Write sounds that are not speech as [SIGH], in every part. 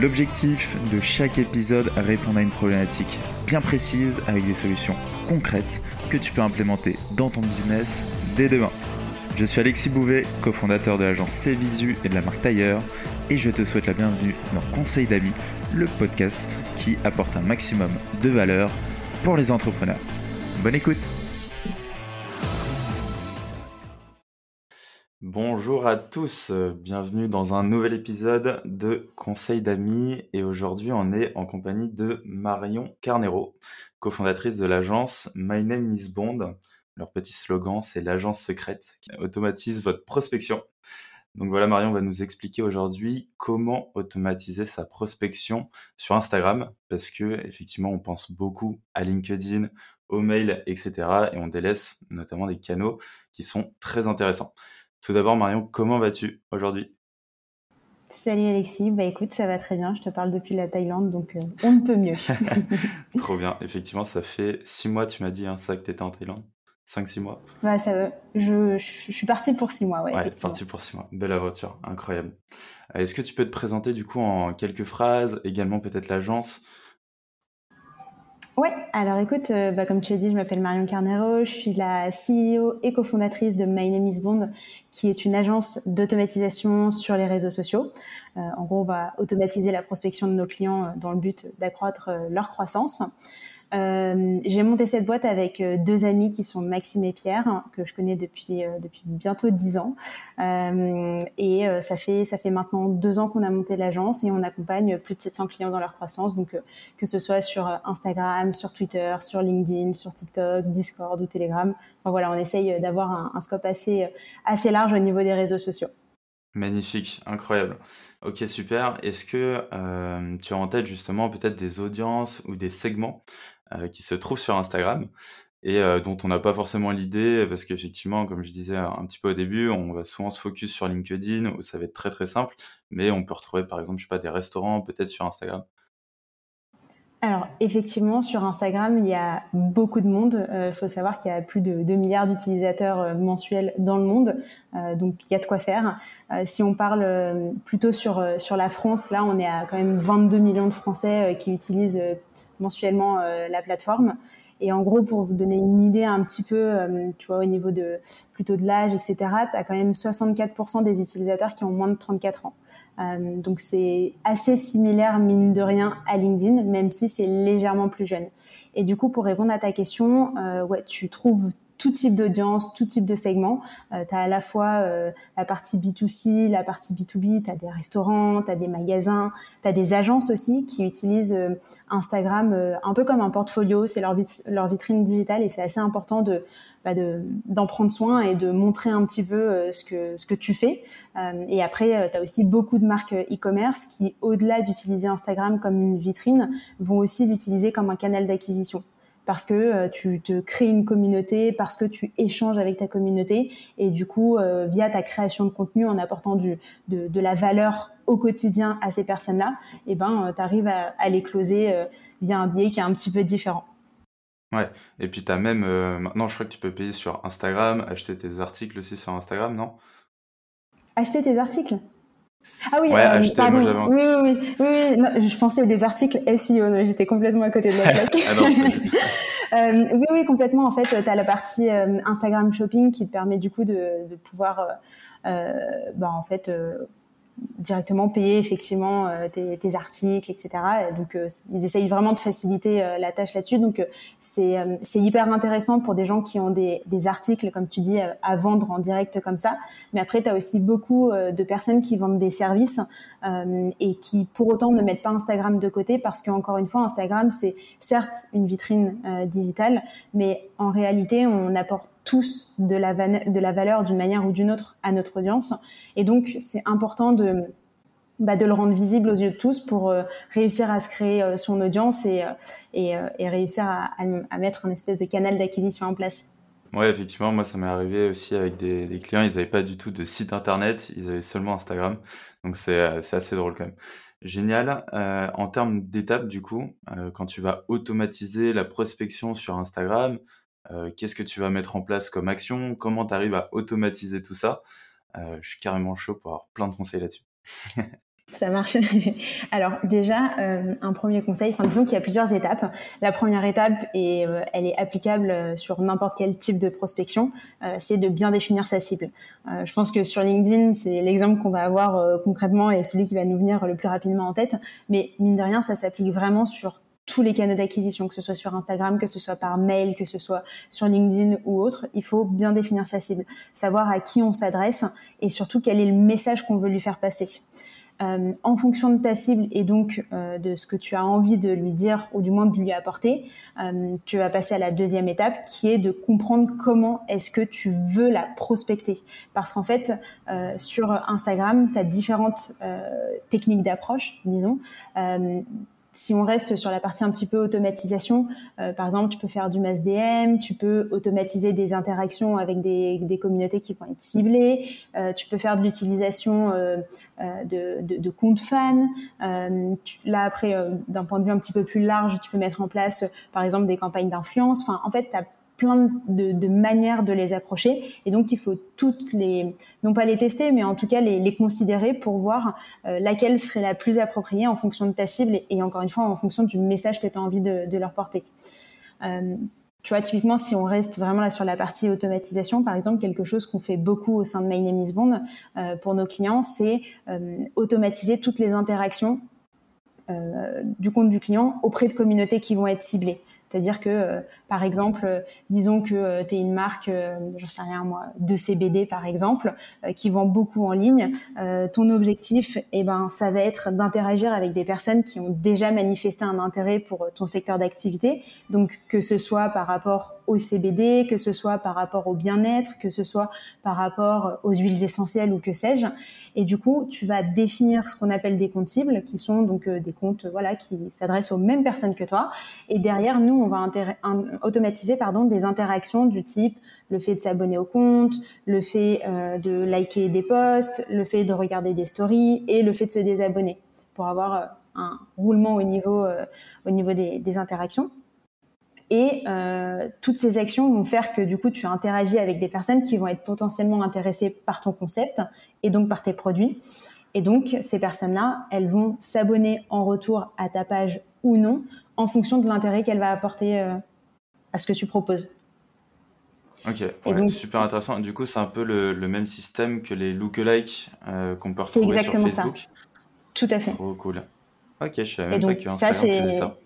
L'objectif de chaque épisode répondre à une problématique bien précise avec des solutions concrètes que tu peux implémenter dans ton business dès demain. Je suis Alexis Bouvet, cofondateur de l'agence Cvisu et de la marque Tailleur, et je te souhaite la bienvenue dans Conseil d'amis, le podcast qui apporte un maximum de valeur pour les entrepreneurs. Bonne écoute Bonjour à tous, bienvenue dans un nouvel épisode de Conseil d'amis et aujourd'hui on est en compagnie de Marion Carnero, cofondatrice de l'agence My Name is Bond. Leur petit slogan c'est l'agence secrète qui automatise votre prospection. Donc voilà, Marion va nous expliquer aujourd'hui comment automatiser sa prospection sur Instagram parce que effectivement on pense beaucoup à LinkedIn, au mail, etc. et on délaisse notamment des canaux qui sont très intéressants. Tout d'abord, Marion, comment vas-tu aujourd'hui? Salut Alexis, bah écoute, ça va très bien. Je te parle depuis la Thaïlande, donc euh, on ne peut mieux. [LAUGHS] Trop bien. Effectivement, ça fait six mois, tu m'as dit, hein, ça, que tu étais en Thaïlande 5-6 mois? Ouais, ça va. Je, je, suis partie pour six mois, ouais. Ouais, partie pour six mois. Belle aventure, incroyable. Euh, est-ce que tu peux te présenter du coup en quelques phrases, également peut-être l'agence Ouais, alors écoute, euh, bah, comme tu l'as dit, je m'appelle Marion Carnero, je suis la CEO et cofondatrice de My Name is Bond, qui est une agence d'automatisation sur les réseaux sociaux. Euh, en gros, on va automatiser la prospection de nos clients euh, dans le but d'accroître leur croissance. Euh, j'ai monté cette boîte avec euh, deux amis qui sont Maxime et Pierre, que je connais depuis euh, depuis bientôt dix ans. Et ça fait ça fait maintenant deux ans qu'on a monté l'agence et on accompagne plus de 700 clients dans leur croissance. Donc que ce soit sur Instagram, sur Twitter, sur LinkedIn, sur TikTok, Discord ou Telegram. Enfin voilà, on essaye d'avoir un, scope assez assez large au niveau des réseaux sociaux. Magnifique, incroyable. Ok, super. Est-ce que tu as en tête justement peut-être des audiences ou des segments qui se trouvent sur Instagram et euh, dont on n'a pas forcément l'idée parce qu'effectivement, comme je disais un petit peu au début, on va souvent se focus sur LinkedIn où ça va être très très simple, mais on peut retrouver par exemple, je sais pas, des restaurants peut-être sur Instagram. Alors effectivement, sur Instagram, il y a beaucoup de monde. Il euh, faut savoir qu'il y a plus de 2 milliards d'utilisateurs euh, mensuels dans le monde, euh, donc il y a de quoi faire. si on parle plutôt sur sur la France, là, on est à quand même 22 millions de Français qui utilisent mensuellement la plateforme. Et en gros, pour vous donner une idée un petit peu, euh, tu vois, au niveau de plutôt de l'âge, etc., tu as quand même 64% des utilisateurs qui ont moins de 34 ans. Euh, donc c'est assez similaire, mine de rien, à LinkedIn, même si c'est légèrement plus jeune. Et du coup, pour répondre à ta question, euh, ouais, tu trouves tout type d'audience, tout type de segment. Euh, tu as à la fois euh, la partie B2C, la partie B2B, tu as des restaurants, tu as des magasins, tu as des agences aussi qui utilisent euh, Instagram euh, un peu comme un portfolio, c'est leur, vitrine digitale et c'est assez important de bah d'en prendre soin et de montrer un petit peu ce que ce que tu fais. et après, tu as aussi beaucoup de marques e-commerce qui, au-delà d'utiliser Instagram comme une vitrine, vont aussi l'utiliser comme un canal d'acquisition parce que euh, tu te crées une communauté, parce que tu échanges avec ta communauté et du coup, euh, via ta création de contenu, en apportant du, de, de la valeur au quotidien à ces personnes-là, et eh ben, euh, tu arrives à, à, les closer via un biais qui est un petit peu différent. Ouais, et puis tu as même, maintenant je crois que tu peux payer sur Instagram, acheter tes articles aussi sur Instagram, non? Acheter tes articles? Ah oui, euh, pardon. oui, oui, oui, oui, je pensais des articles SEO, j'étais complètement à côté de la [LAUGHS] plaque. ah [LAUGHS] euh, oui, oui, complètement. En fait, tu as la partie euh, Instagram Shopping qui te permet du coup de, de pouvoir, euh, bah, en fait, directement payer effectivement euh, tes, articles, etc. donc euh, ils essayent vraiment de faciliter euh, la tâche là-dessus. Donc c'est c'est hyper intéressant pour des gens qui ont des, des articles, comme tu dis, à vendre en direct comme ça. Mais après, tu as aussi beaucoup de personnes qui vendent des services et qui pour autant ne mettent pas Instagram de côté parce qu'encore une fois, Instagram c'est certes une vitrine digitale, mais en réalité, on apporte tous de la, de la valeur d'une manière ou d'une autre à notre audience. Et donc, c'est important de, bah, de le rendre visible aux yeux de tous pour euh, réussir à se créer euh, son audience et, euh, et, réussir à, à, mettre un espèce de canal d'acquisition en place. Ouais, effectivement, moi, ça m'est arrivé aussi avec des, clients, ils n'avaient pas du tout de site internet, ils avaient seulement Instagram. Donc, c'est assez drôle quand même. Génial. En termes d'étapes, du coup, quand tu vas automatiser la prospection sur Instagram, euh, qu'est-ce que tu vas mettre en place comme action? Comment tu arrives à automatiser tout ça? Euh, je suis carrément chaud pour avoir plein de conseils là-dessus. [LAUGHS] Ça marche. [LAUGHS] Alors déjà, euh, un premier conseil, disons qu'il y a plusieurs étapes. La première étape, et elle est applicable sur n'importe quel type de prospection, c'est de bien définir sa cible. Je pense que sur LinkedIn, c'est l'exemple qu'on va avoir concrètement et celui qui va nous venir le plus rapidement en tête. Mais mine de rien, ça s'applique vraiment sur tous les canaux d'acquisition, que ce soit sur Instagram, que ce soit par mail, que ce soit sur LinkedIn ou autre, il faut bien définir sa cible, savoir à qui on s'adresse et surtout quel est le message qu'on veut lui faire passer. Euh, en fonction de ta cible et donc euh, de ce que tu as envie de lui dire ou du moins de lui apporter, euh, tu vas passer à la deuxième étape qui est de comprendre comment est-ce que tu veux la prospecter. Parce qu'en fait, sur Instagram, tu as différentes techniques d'approche, disons si on reste sur la partie un petit peu automatisation, euh, par exemple, tu peux faire du mass DM, tu peux automatiser des interactions avec des, des communautés qui vont être ciblées, euh, tu peux faire de l'utilisation euh, euh de, de, de, comptes fans. Euh, là, après, euh, d'un point de vue un petit peu plus large, tu peux mettre en place, par exemple, des campagnes d'influence. Enfin, en fait, plein de, manières de les approcher et donc il faut toutes les non pas les tester mais en tout cas les, considérer pour voir euh, laquelle serait la plus appropriée en fonction de ta cible et, encore une fois en fonction du message que tu as envie de, leur porter. Euh, tu vois, typiquement, si on reste vraiment là sur la partie automatisation, par exemple, quelque chose qu'on fait beaucoup au sein de My Bond euh, pour nos clients, c'est automatiser toutes les interactions du compte du client auprès de communautés qui vont être ciblées. C'est-à-dire que, euh, par exemple, euh, disons que euh, tu es une marque, j'en sais rien moi, de CBD par exemple, qui vend beaucoup en ligne. ton objectif, eh ben, ça va être d'interagir avec des personnes qui ont déjà manifesté un intérêt pour ton secteur d'activité. Donc, que ce soit par rapport au CBD, que ce soit par rapport au bien-être, que ce soit par rapport aux huiles essentielles ou que sais-je. Et du coup, tu vas définir ce qu'on appelle des comptes cibles, qui sont donc des comptes voilà qui s'adressent aux mêmes personnes que toi. Et derrière, nous, on va automatiser des interactions du type le fait de s'abonner au compte, le fait euh, de liker des posts, le fait de regarder des stories et le fait de se désabonner pour avoir euh, un roulement au niveau, euh, au niveau des, des interactions. Et toutes ces actions vont faire que du coup tu interagis avec des personnes qui vont être potentiellement intéressées par ton concept et donc par tes produits. Et donc ces personnes-là, elles vont s'abonner en retour à ta page ou non en fonction de l'intérêt qu'elle va apporter euh, à ce que tu proposes. Ok, ouais, donc, super intéressant. Du coup, c'est un peu le, le, même système que les lookalike euh, qu'on peut retrouver sur Facebook. Ça. Tout à fait. Trop cool. Ok, je savais même donc, pas faisait ça.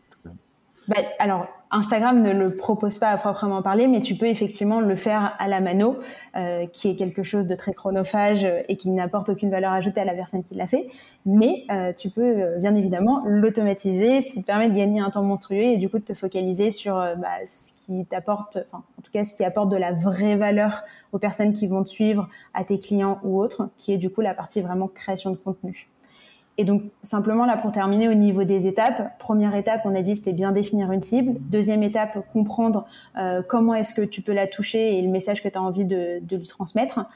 Bah, alors, Instagram ne le propose pas à proprement parler, mais tu peux effectivement le faire à la mano, euh, qui est quelque chose de très chronophage et qui n'apporte aucune valeur ajoutée à la personne qui l'a fait. Mais euh, tu peux euh, bien évidemment l'automatiser, ce qui te permet de gagner un temps monstrueux et du coup de te focaliser sur euh, bah, ce qui t'apporte, enfin en tout cas ce qui apporte de la vraie valeur aux personnes qui vont te suivre, à tes clients ou autres, qui est du coup la partie vraiment création de contenu. Et donc, simplement là pour terminer au niveau des étapes, première étape, on a dit c'était bien définir une cible. Deuxième étape, comprendre euh, comment est-ce que tu peux la toucher et le message que tu as envie de, lui transmettre.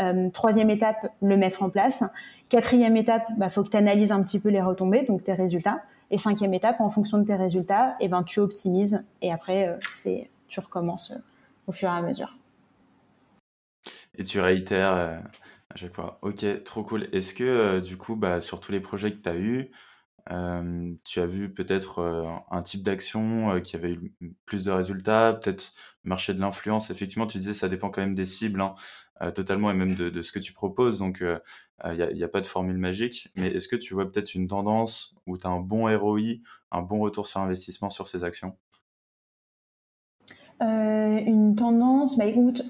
Euh, troisième étape, le mettre en place. Quatrième étape, bah, faut que tu analyses un petit peu les retombées, donc tes résultats. Et cinquième étape, en fonction de tes résultats, eh ben tu optimises et après euh, tu recommences au fur et à mesure. Et tu réitères chaque fois. Ok, trop cool. Est-ce que euh, du coup, bah, sur tous les projets que tu as eus, euh, tu as vu peut-être euh, un type d'action qui avait eu plus de résultats, peut-être marché de l'influence? Effectivement, tu disais ça dépend quand même des cibles, hein, totalement, et même de, ce que tu proposes. Donc, il n'y a, pas de formule magique. Mais est-ce que tu vois peut-être une tendance où tu as un bon ROI, un bon retour sur investissement sur ces actions? Une tendance, bah écoute,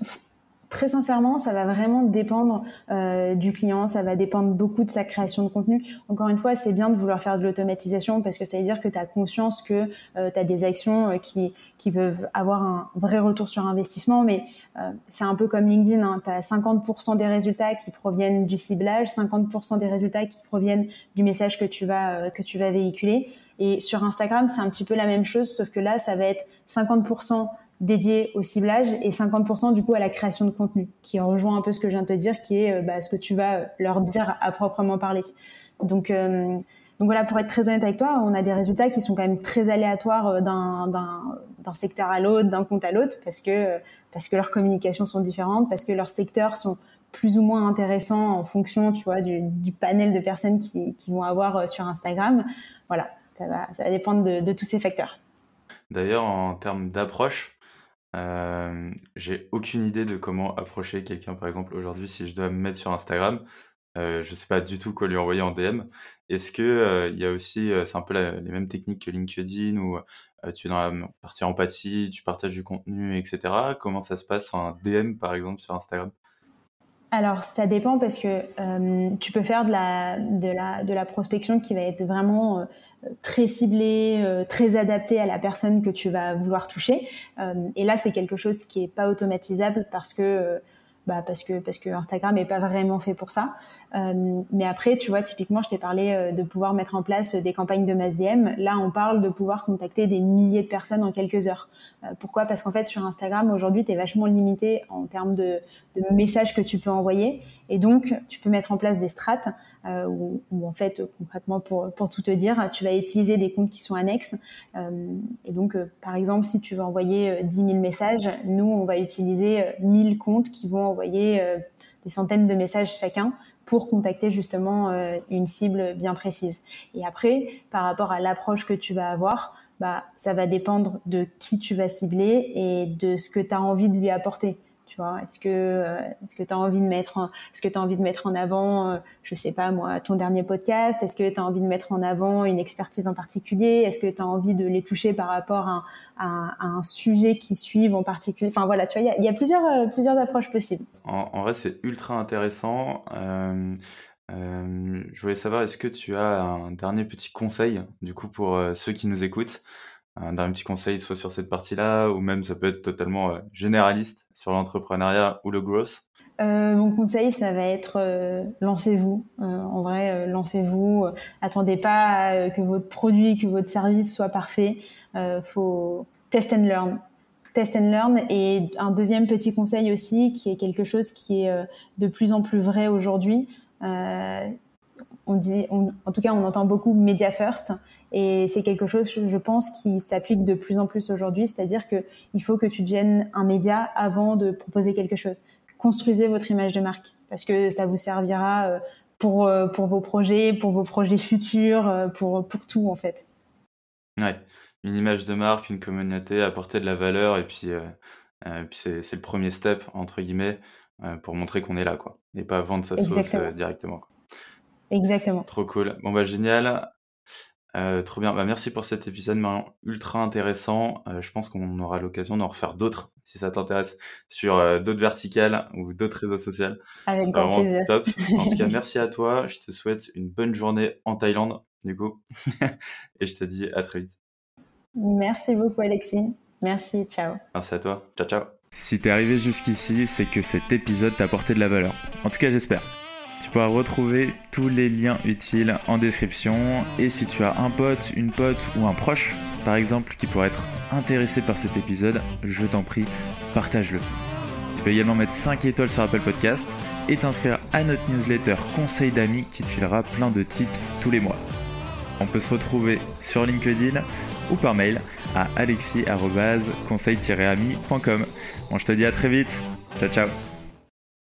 Très sincèrement, ça va vraiment dépendre euh, du client, ça va dépendre beaucoup de sa création de contenu. Encore une fois, c'est bien de vouloir faire de l'automatisation parce que ça veut dire que tu as conscience que euh, tu as des actions euh, qui, qui peuvent avoir un vrai retour sur investissement, mais euh, c'est un peu comme LinkedIn, hein, tu as 50% des résultats qui proviennent du ciblage, 50% des résultats qui proviennent du message que tu vas, euh, que tu vas véhiculer. Et sur Instagram, c'est un petit peu la même chose, sauf que là, ça va être 50% dédié au ciblage et 50% du coup à la création de contenu, qui rejoint un peu ce que je viens de te dire, qui est bah, ce que tu vas leur dire à proprement parler. Donc donc voilà, pour être très honnête avec toi, on a des résultats qui sont quand même très aléatoires d'un secteur à l'autre, d'un compte à l'autre, parce que parce que leurs communications sont différentes, parce que leurs secteurs sont plus ou moins intéressants en fonction, tu vois, du, panel de personnes qui, qui, vont avoir sur Instagram. Voilà, ça va, ça va dépendre de tous ces facteurs. D'ailleurs, en termes d'approche, j'ai aucune idée de comment approcher quelqu'un, par exemple, aujourd'hui, si je dois me mettre sur Instagram. Euh, je sais pas du tout quoi lui envoyer en DM. Est-ce que euh, il y a aussi, c'est un peu les mêmes techniques que LinkedIn où tu es dans la partie empathie, tu partages du contenu, etc. Comment ça se passe en DM par exemple sur Instagram? Alors, ça dépend parce que tu peux faire de la, de, la, de la prospection qui va être vraiment très ciblée, très adaptée à la personne que tu vas vouloir toucher. et là, c'est quelque chose qui est pas automatisable parce que bah parce que Instagram est pas vraiment fait pour ça. Euh, mais après, tu vois, typiquement, je t'ai parlé euh, de pouvoir mettre en place des campagnes de mass DM. Là, on parle de pouvoir contacter des milliers de personnes en quelques heures. Euh, pourquoi? Parce qu'en fait, sur Instagram, aujourd'hui, tu es vachement limité en termes de, messages que tu peux envoyer. Et donc, tu peux mettre en place des strates euh, où, en fait, concrètement, pour, pour tout te dire, tu vas utiliser des comptes qui sont annexes. Euh, et donc, euh, par exemple, si tu veux envoyer 10 000 messages, nous, on va utiliser 1000 comptes qui vont envoyer des centaines de messages chacun pour contacter justement une cible bien précise. Et après, par rapport à l'approche que tu vas avoir, bah, ça va dépendre de qui tu vas cibler et de ce que tu as envie de lui apporter. Est-ce que euh, est-ce que tu as envie de mettre en, est-ce que tu as envie de mettre en avant euh, je sais pas moi ton dernier podcast? Est-ce que tu as envie de mettre en avant une expertise en particulier? Est-ce que tu as envie de les toucher par rapport à, un sujet qui suivent en particulier? Enfin voilà, tu vois, il y a, plusieurs euh, plusieurs approches possibles. En, vrai, c'est ultra intéressant. je voulais savoir, est-ce que tu as un dernier petit conseil, du coup, pour ceux qui nous écoutent? Un dernier petit conseil, soit sur cette partie-là, ou même ça peut être totalement euh, généraliste sur l'entrepreneuriat ou le growth euh, Mon conseil, ça va être euh, lancez-vous. en vrai, lancez-vous. attendez pas que votre produit, que votre service soit parfait. faut test and learn. Test and learn. Et un deuxième petit conseil aussi, qui est quelque chose qui est de plus en plus vrai aujourd'hui. on dit, en tout cas, on entend beaucoup media first. Et c'est quelque chose, je pense, qui s'applique de plus en plus aujourd'hui, c'est-à-dire qu'il faut que tu deviennes un média avant de proposer quelque chose. Construisez votre image de marque parce que ça vous servira euh, pour, euh, pour vos projets, pour vos projets futurs, euh, pour, pour tout en fait. Ouais, une image de marque, une communauté, apporter de la valeur et puis, puis c'est le premier step entre guillemets pour montrer qu'on est là quoi et pas vendre sa sauce directement. Quoi. Exactement. Trop cool. Bon bah génial. Euh, trop bien. Bah, merci pour cet épisode, Marion. Ultra intéressant. Euh, je pense qu'on aura l'occasion d'en refaire d'autres, si ça t'intéresse, sur euh, d'autres verticales ou d'autres réseaux sociaux. Avec grand plaisir. top. En tout cas, [LAUGHS] merci à toi. Je te souhaite une bonne journée en Thaïlande, du coup. [LAUGHS] Et je te dis à très vite. Merci beaucoup, Alexis. Merci. Ciao. Merci à toi. Ciao, ciao. Si t'es arrivé jusqu'ici, c'est que cet épisode t'a apporté de la valeur. En tout cas, j'espère. Tu pourras retrouver tous les liens utiles en description. Et si tu as un pote, une pote ou un proche, par exemple, qui pourrait être intéressé par cet épisode, je t'en prie, partage-le. Tu peux également mettre 5 étoiles sur Apple Podcast et t'inscrire à notre newsletter Conseil d'amis qui te filera plein de tips tous les mois. On peut se retrouver sur LinkedIn ou par mail à alexis-conseil-ami.com. Bon, je te dis à très vite. Ciao, ciao.